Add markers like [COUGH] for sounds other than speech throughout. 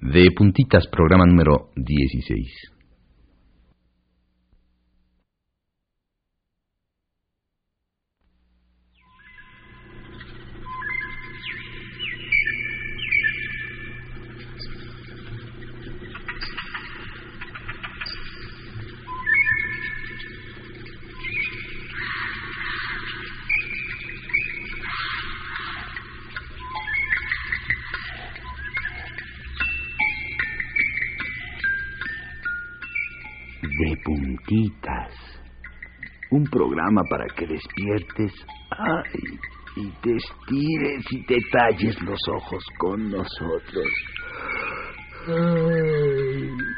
De puntitas, programa número 16. Para que despiertes ay, y te estires y te talles los ojos con nosotros. Ay.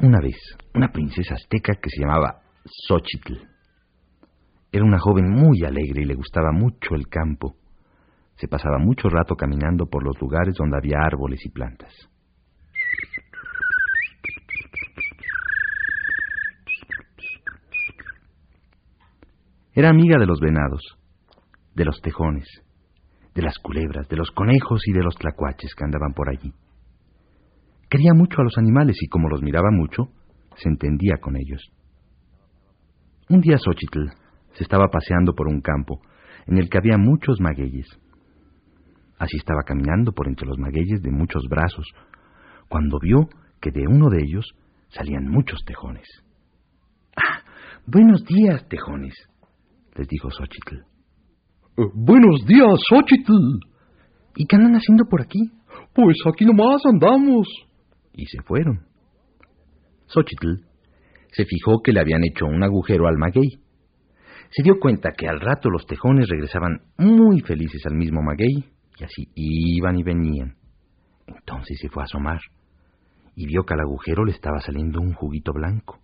Una vez una princesa azteca que se llamaba Xochitl. Era una joven muy alegre y le gustaba mucho el campo. Se pasaba mucho rato caminando por los lugares donde había árboles y plantas. Era amiga de los venados, de los tejones, de las culebras, de los conejos y de los tlacuaches que andaban por allí. Quería mucho a los animales y como los miraba mucho, se entendía con ellos. Un día Xochitl se estaba paseando por un campo en el que había muchos magueyes. Así estaba caminando por entre los magueyes de muchos brazos, cuando vio que de uno de ellos salían muchos tejones. ¡Ah! Buenos días, tejones, les dijo Xochitl. Eh, buenos días, Xochitl. ¿Y qué andan haciendo por aquí? Pues aquí nomás andamos. Y se fueron. Xochitl se fijó que le habían hecho un agujero al maguey. Se dio cuenta que al rato los tejones regresaban muy felices al mismo maguey y así iban y venían. Entonces se fue a asomar y vio que al agujero le estaba saliendo un juguito blanco.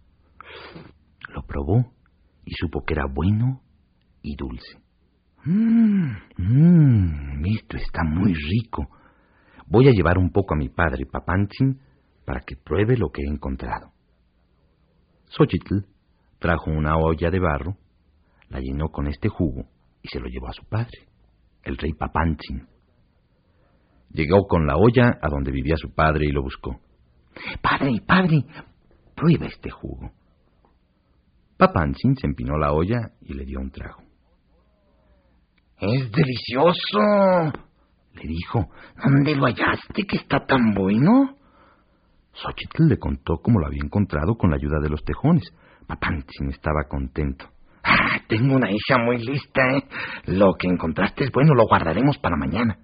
Lo probó y supo que era bueno y dulce. Mmm, mmm, esto está muy rico. Voy a llevar un poco a mi padre, Papantzin, para que pruebe lo que he encontrado. Xochitl trajo una olla de barro, la llenó con este jugo y se lo llevó a su padre, el rey Papantzin. Llegó con la olla a donde vivía su padre y lo buscó. Padre, padre, prueba este jugo. Papantzin se empinó la olla y le dio un trago. Es delicioso, le dijo. ¿Dónde lo hallaste que está tan bueno? Xochitl le contó cómo lo había encontrado con la ayuda de los tejones. Papantzin estaba contento. Ah, tengo una hija muy lista, ¿eh? Lo que encontraste es bueno, lo guardaremos para mañana.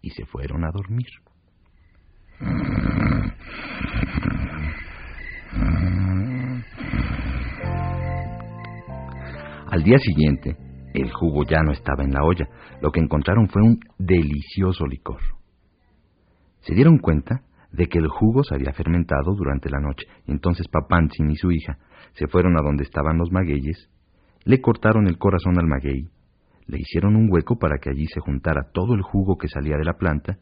Y se fueron a dormir. Al día siguiente, el jugo ya no estaba en la olla. Lo que encontraron fue un delicioso licor. Se dieron cuenta de que el jugo se había fermentado durante la noche. Entonces Papantzin y su hija se fueron a donde estaban los magueyes, le cortaron el corazón al maguey, le hicieron un hueco para que allí se juntara todo el jugo que salía de la planta,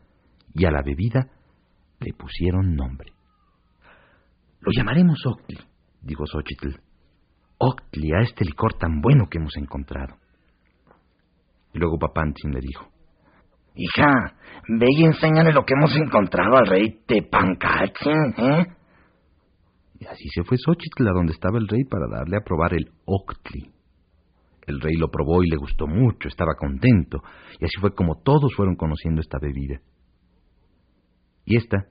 y a la bebida le pusieron nombre. Lo llamaremos Octli, dijo Xochitl. Octli a este licor tan bueno que hemos encontrado. Y luego Papantzin le dijo, Hija, ve y enséñale lo que hemos encontrado al rey Tepancaltzin, ¿eh? Y así se fue Xochitl a donde estaba el rey para darle a probar el Octli. El rey lo probó y le gustó mucho, estaba contento, y así fue como todos fueron conociendo esta bebida. Y esta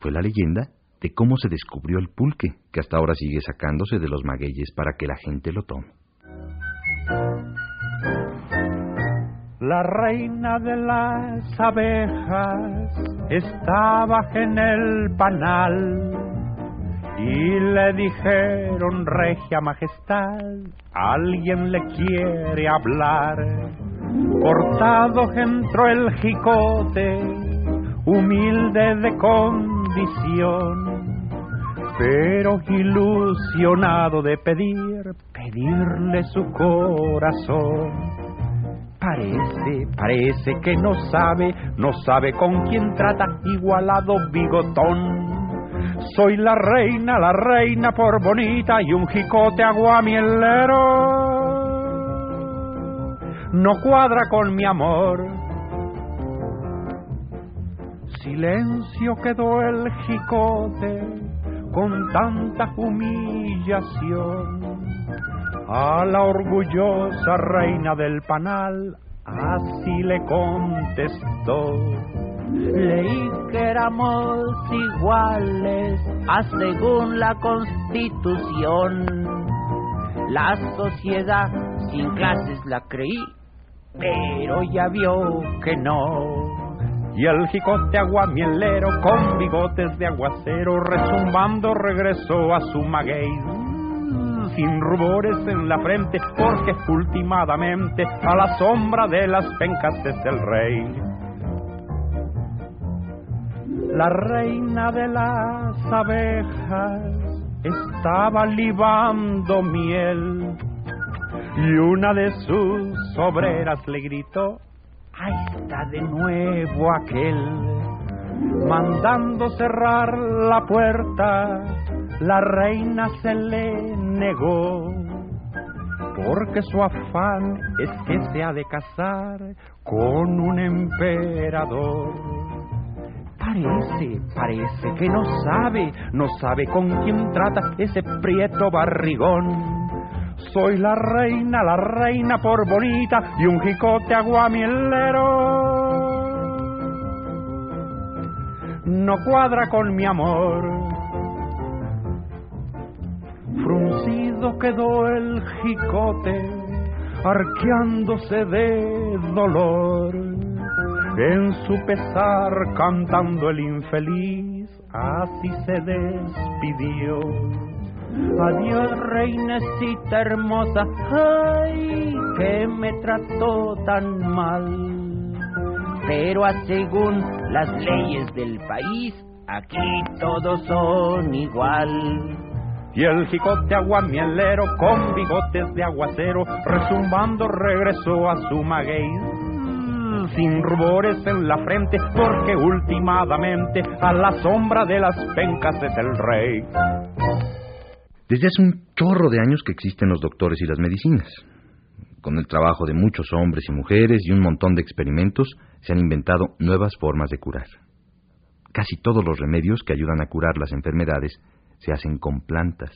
fue la leyenda de cómo se descubrió el pulque, que hasta ahora sigue sacándose de los magueyes para que la gente lo tome. La reina de las abejas estaba en el panal y le dijeron, regia majestad, alguien le quiere hablar. Cortado entró el jicote, humilde de condición, pero ilusionado de pedir, pedirle su corazón Parece, parece que no sabe, no sabe con quién trata, igualado bigotón. Soy la reina, la reina por bonita y un jicote aguamielero. No cuadra con mi amor. Silencio quedó el jicote con tanta humillación a la orgullosa reina del panal, así le contestó. Leí que éramos iguales, a según la constitución. La sociedad sin clases la creí, pero ya vio que no. Y el jicote aguamielero con bigotes de aguacero resumbando regresó a su maguey sin rubores en la frente, porque ultimadamente a la sombra de las pencas es el rey. la reina de las abejas estaba libando miel y una de sus obreras le gritó, ahí está de nuevo aquel, mandando cerrar la puerta, la reina se le negó, porque su afán es que se ha de casar con un emperador. Parece, parece que no sabe, no sabe con quién trata ese prieto barrigón. Soy la reina, la reina por bonita y un jicote aguamielero. No cuadra con mi amor. Quedó el jicote, arqueándose de dolor. En su pesar cantando el infeliz, así se despidió. Adiós, reinecita hermosa, ay, que me trató tan mal. Pero según las leyes del país, aquí todos son igual. Y el jicote aguamielero con bigotes de aguacero, resumbando regresó a su maguey sin rubores en la frente, porque últimamente a la sombra de las pencas es el rey. Desde hace un chorro de años que existen los doctores y las medicinas. Con el trabajo de muchos hombres y mujeres y un montón de experimentos, se han inventado nuevas formas de curar. Casi todos los remedios que ayudan a curar las enfermedades se hacen con plantas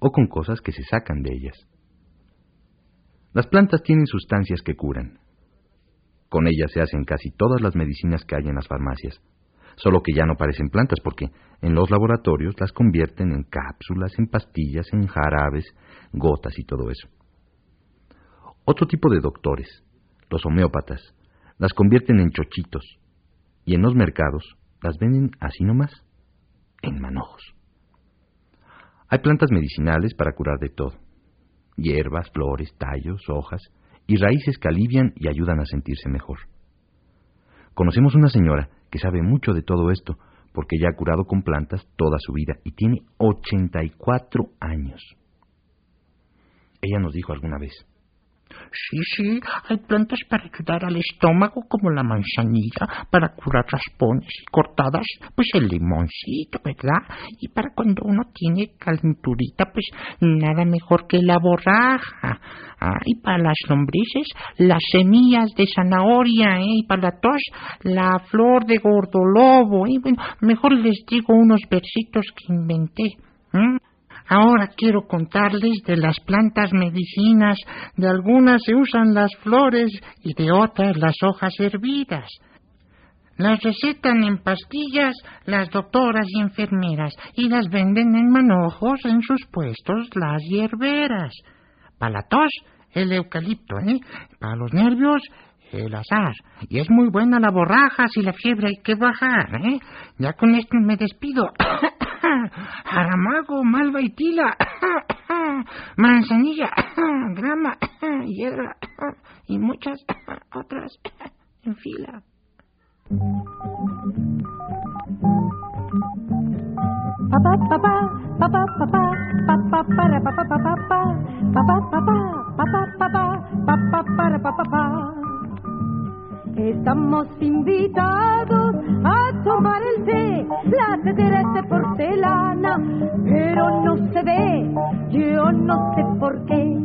o con cosas que se sacan de ellas. Las plantas tienen sustancias que curan. Con ellas se hacen casi todas las medicinas que hay en las farmacias, solo que ya no parecen plantas porque en los laboratorios las convierten en cápsulas, en pastillas, en jarabes, gotas y todo eso. Otro tipo de doctores, los homeópatas, las convierten en chochitos y en los mercados las venden así nomás, en manojos. Hay plantas medicinales para curar de todo, hierbas, flores, tallos, hojas y raíces que alivian y ayudan a sentirse mejor. Conocemos una señora que sabe mucho de todo esto, porque ya ha curado con plantas toda su vida y tiene 84 años. Ella nos dijo alguna vez, Sí, sí, hay plantas para ayudar al estómago como la manzanilla, para curar raspones y cortadas, pues el limoncito, ¿verdad? Y para cuando uno tiene calenturita, pues nada mejor que la borraja. Ah, y para las lombrices, las semillas de zanahoria, ¿eh? Y para la tos, la flor de gordolobo, ¿eh? Bueno, mejor les digo unos versitos que inventé. Ahora quiero contarles de las plantas medicinas. De algunas se usan las flores y de otras las hojas hervidas. Las recetan en pastillas las doctoras y enfermeras y las venden en manojos en sus puestos las hierberas. Para la tos, el eucalipto, ¿eh? Para los nervios, el azar. Y es muy buena la borraja si la fiebre hay que bajar, ¿eh? Ya con esto me despido. [COUGHS] Aramago, malva y tila, manzanilla, grama, hiedra y muchas otras en fila. Papá, papá, papá, papá, papá, para, papá, papá, papá, papá, papá, papá, papá, para, papá. Estamos invitados a tomar el té, la tetera pero no se ve, yo no sé por qué.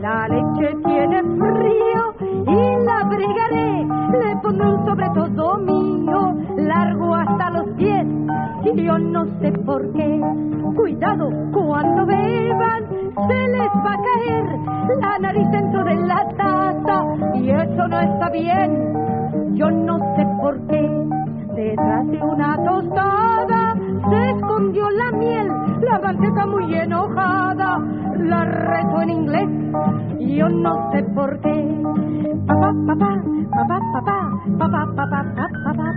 La leche tiene frío y la bregaré, le pondré un sobre todo mío, largo hasta los pies, y yo no sé por qué. Cuidado cuando beban, se les va a caer la nariz dentro de la taza, y eso no está bien. Yo no sé por qué, detrás de una tostada escondió la miel, la manteca muy enojada, la reto en inglés, yo no sé por qué. Papá, papá, papá, papá, papá, papá, papá,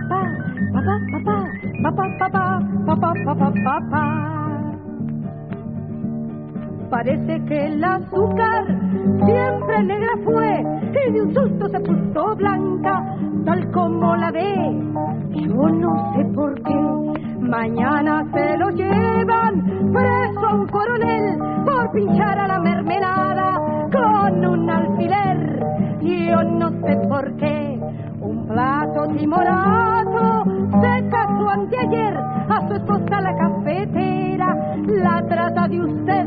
papá, papá, papá, papá, papá, papá, papá. Parece que el azúcar siempre negra fue y de un susto se puso blanca, tal como la ve. Yo no sé por qué coronel pinchar a la mermelada con un alfiler. Yo no sé por qué un plato timorato se casó anteayer a su esposa la cafetera. La trata de usted,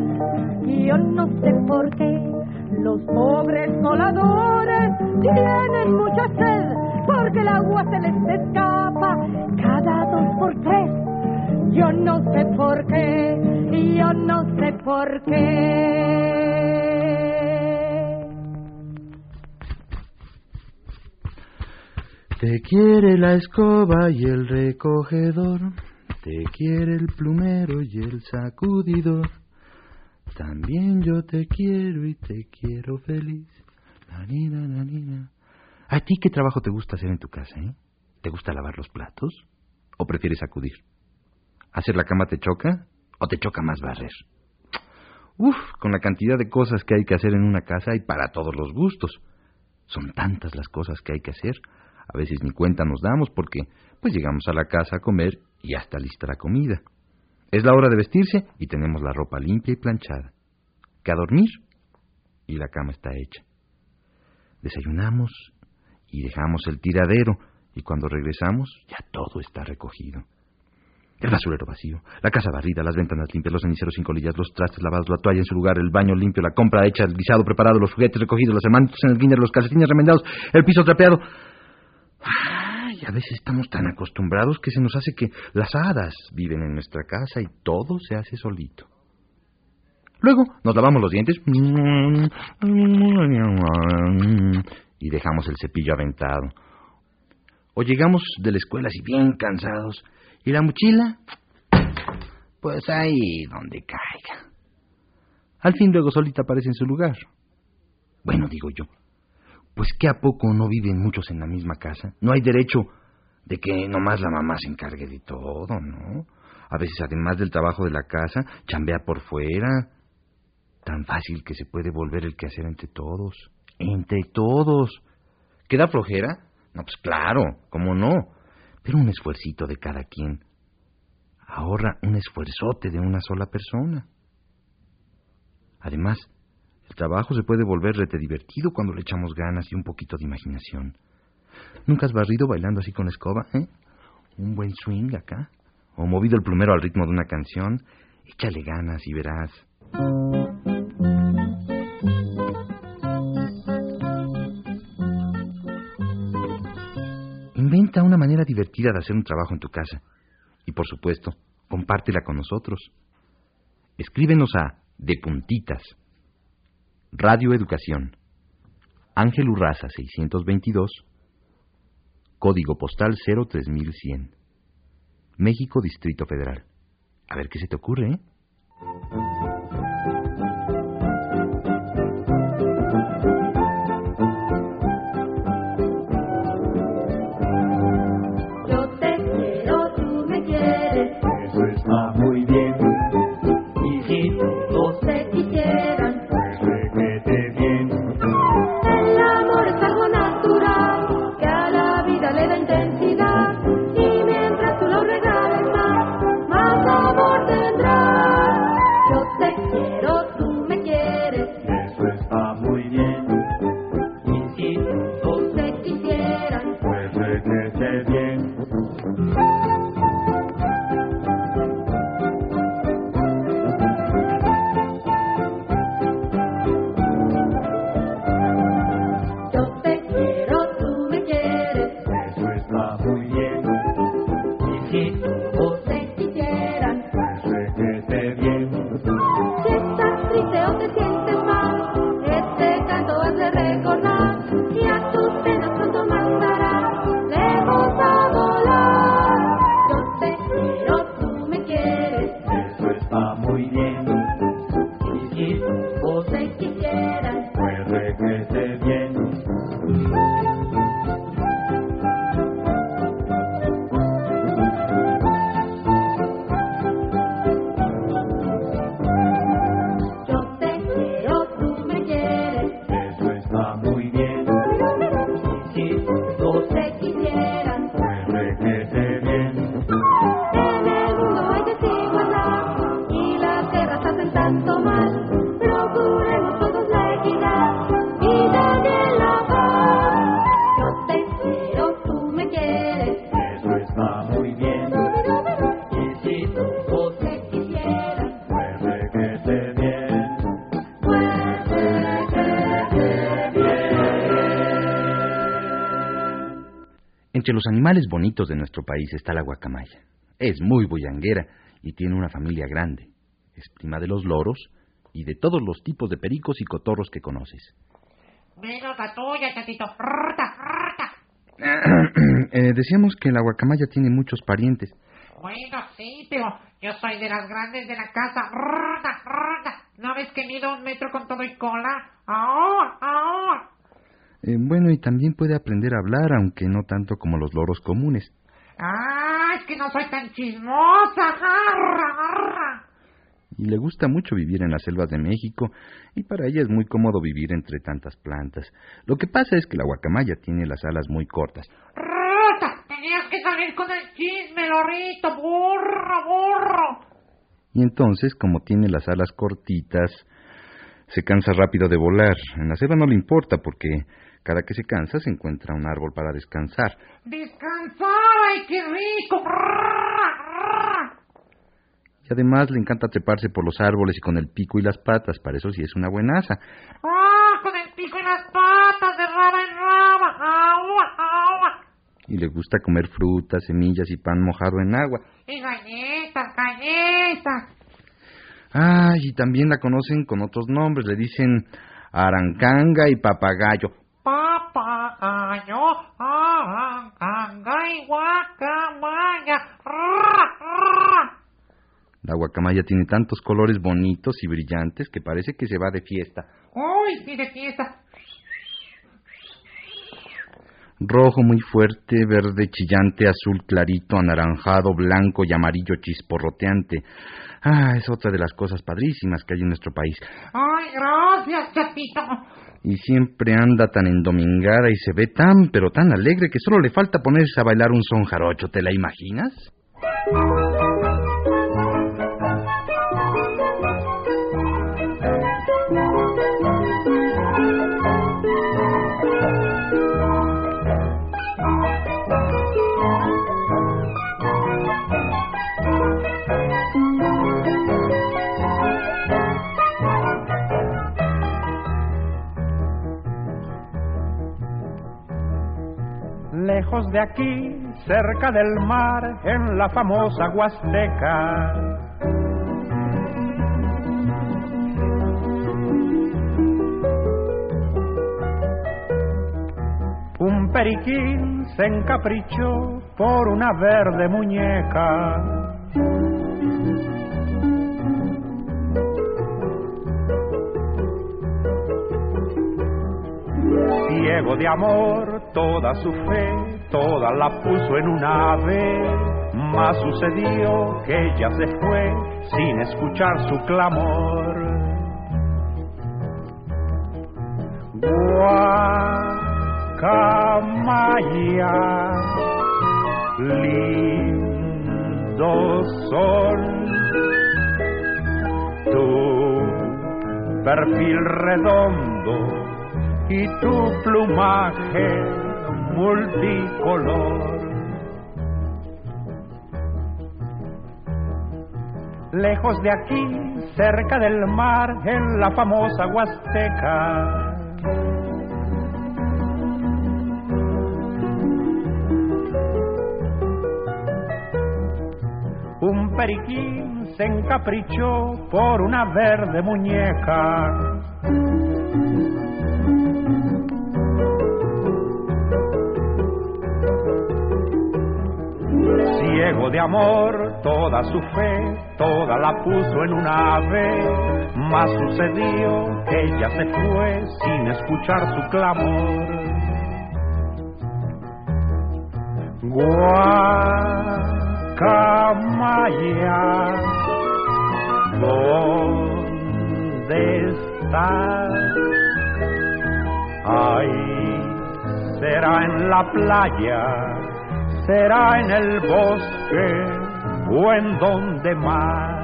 yo no sé por qué. Los pobres coladores tienen mucha sed porque el agua se les escapa cada dos por tres. Yo no sé por qué, yo no sé por qué. Te quiere la escoba y el recogedor, te quiere el plumero y el sacudidor. También yo te quiero y te quiero feliz. La nina, la nina. ¿A ti qué trabajo te gusta hacer en tu casa, eh? ¿Te gusta lavar los platos? ¿O prefieres acudir? ¿Hacer la cama te choca? ¿O te choca más barrer? Uf, con la cantidad de cosas que hay que hacer en una casa y para todos los gustos. Son tantas las cosas que hay que hacer. A veces ni cuenta nos damos porque pues llegamos a la casa a comer y ya está lista la comida. Es la hora de vestirse y tenemos la ropa limpia y planchada. Que a dormir y la cama está hecha. Desayunamos y dejamos el tiradero y cuando regresamos ya todo está recogido. El basurero vacío, la casa barrida, las ventanas limpias, los ceniceros sin colillas, los trastes lavados, la toalla en su lugar, el baño limpio, la compra hecha, el guisado preparado, los juguetes recogidos, los hermanos en el guiñer, los calcetines remendados, el piso trapeado. Ay, a veces estamos tan acostumbrados que se nos hace que las hadas viven en nuestra casa y todo se hace solito. Luego nos lavamos los dientes y dejamos el cepillo aventado. O llegamos de la escuela así bien cansados y la mochila, pues ahí donde caiga. Al fin luego solita aparece en su lugar. Bueno, digo yo, pues que a poco no viven muchos en la misma casa. No hay derecho de que nomás la mamá se encargue de todo, ¿no? A veces, además del trabajo de la casa, chambea por fuera. Tan fácil que se puede volver el quehacer entre todos. Entre todos. ¿Queda flojera? No, pues claro, ¿cómo no? Pero un esfuercito de cada quien ahorra un esfuerzote de una sola persona. Además, el trabajo se puede volver rete divertido cuando le echamos ganas y un poquito de imaginación. ¿Nunca has barrido bailando así con escoba, eh? Un buen swing acá. O movido el plumero al ritmo de una canción. Échale ganas y verás. Una manera divertida de hacer un trabajo en tu casa. Y por supuesto, compártela con nosotros. Escríbenos a De Puntitas. Radio Educación. Ángel Urraza 622. Código postal 03100. México, Distrito Federal. A ver qué se te ocurre, ¿eh? Entre los animales bonitos de nuestro país está la guacamaya. Es muy bullanguera y tiene una familia grande. Es prima de los loros y de todos los tipos de pericos y cotorros que conoces. Menos la tuya, chatito. Rta, rta. [CLEARS THROAT] Eh, decíamos que la guacamaya tiene muchos parientes. Bueno, sí, pero yo soy de las grandes de la casa. Rta. ¿No ves que mido un metro con todo y cola? ¡Ahora, ahora! Eh, bueno, y también puede aprender a hablar, aunque no tanto como los loros comunes. ¡Ah, es que no soy tan chismosa! ¡Arra, arra! Y le gusta mucho vivir en las selvas de México, y para ella es muy cómodo vivir entre tantas plantas. Lo que pasa es que la guacamaya tiene las alas muy cortas. ¡Rta! Tenías que salir con el chisme, lorito. ¡Burro, burro! Y entonces, como tiene las alas cortitas, se cansa rápido de volar. En la selva no le importa porque cada que se cansa se encuentra un árbol para descansar. ¡Descansar! ¡Ay, qué rico! Y además le encanta treparse por los árboles y con el pico y las patas, para eso sí es una buenaza. ¡Ah, con el pico y las patas de raba en raba! ¡Agua, agua! Y le gusta comer frutas, semillas y pan mojado en agua. Y galletas, galletas. Ah, y también la conocen con otros nombres, le dicen arancanga y papagayo. Papagayo, aranganga y guacamaya. ¡Rra, rra! La guacamaya tiene tantos colores bonitos y brillantes que parece que se va de fiesta. ¡Uy, sí, de fiesta! Rojo muy fuerte, verde chillante, azul clarito, anaranjado, blanco y amarillo chisporroteante. Ah, es otra de las cosas padrísimas que hay en nuestro país. ¡Ay, gracias, chatito! Y siempre anda tan endomingada y se ve tan, pero tan alegre que solo le falta ponerse a bailar un son jarocho, ¿te la imaginas? De aquí, cerca del mar, en la famosa Huasteca. Un periquín se encaprichó por una verde muñeca. Ciego de amor, toda su fe, toda la puso en un ave. Mas sucedió que ella se fue sin escuchar su clamor. Guacamaya, lindo sol, tu perfil redondo y tu plumaje multicolor. Lejos de aquí, cerca del mar, en la famosa Huasteca. Un periquín se encaprichó por una verde muñeca. De amor, toda su fe, toda la puso en un ave. Mas sucedió que ella se fue sin escuchar su clamor. Guacamaya, ¿dónde estás? Ay, será en la playa será en el bosque o en donde más.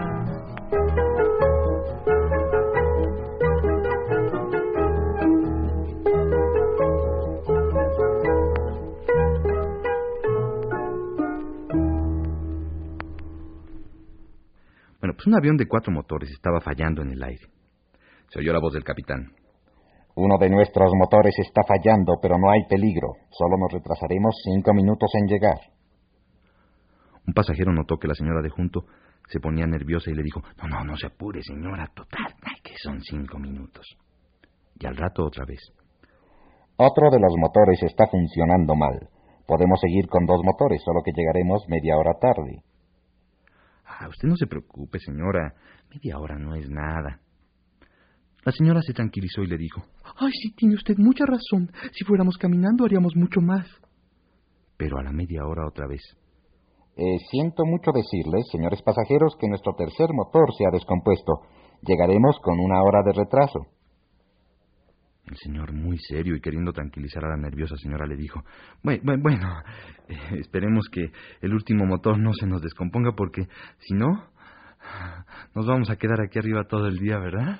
Bueno, pues un avión de cuatro motores estaba fallando en el aire. Se oyó la voz del capitán. Uno de nuestros motores está fallando, pero no hay peligro. Solo nos retrasaremos cinco minutos en llegar. Un pasajero notó que la señora de junto se ponía nerviosa y le dijo, no, no, no se apure, señora, total, que son cinco minutos. Y al rato otra vez. Otro de los motores está funcionando mal. Podemos seguir con dos motores, solo que llegaremos media hora tarde. Ah, usted no se preocupe, señora. Media hora no es nada. La señora se tranquilizó y le dijo, Ay, sí, tiene usted mucha razón. Si fuéramos caminando haríamos mucho más. Pero a la media hora otra vez. Eh, siento mucho decirles, señores pasajeros, que nuestro tercer motor se ha descompuesto. Llegaremos con una hora de retraso. El señor, muy serio y queriendo tranquilizar a la nerviosa señora, le dijo, bueno, bueno [LAUGHS] eh, esperemos que el último motor no se nos descomponga porque si no, nos vamos a quedar aquí arriba todo el día, ¿verdad?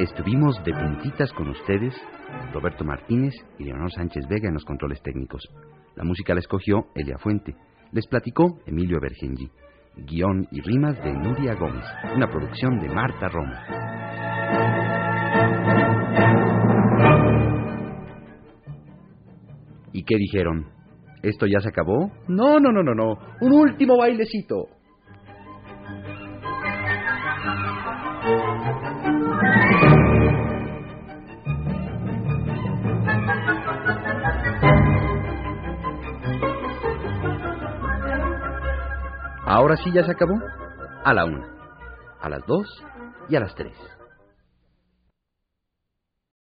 Estuvimos de puntitas con ustedes, Roberto Martínez y Leonor Sánchez Vega en los controles técnicos. La música la escogió Elia Fuente. Les platicó Emilio Bergengi. Guión y rimas de Nuria Gómez. Una producción de Marta Romo. ¿Y qué dijeron? ¿Esto ya se acabó? No, no, no, no, no. Un último bailecito. Ahora sí ya se acabó. A la una, a las dos y a las tres.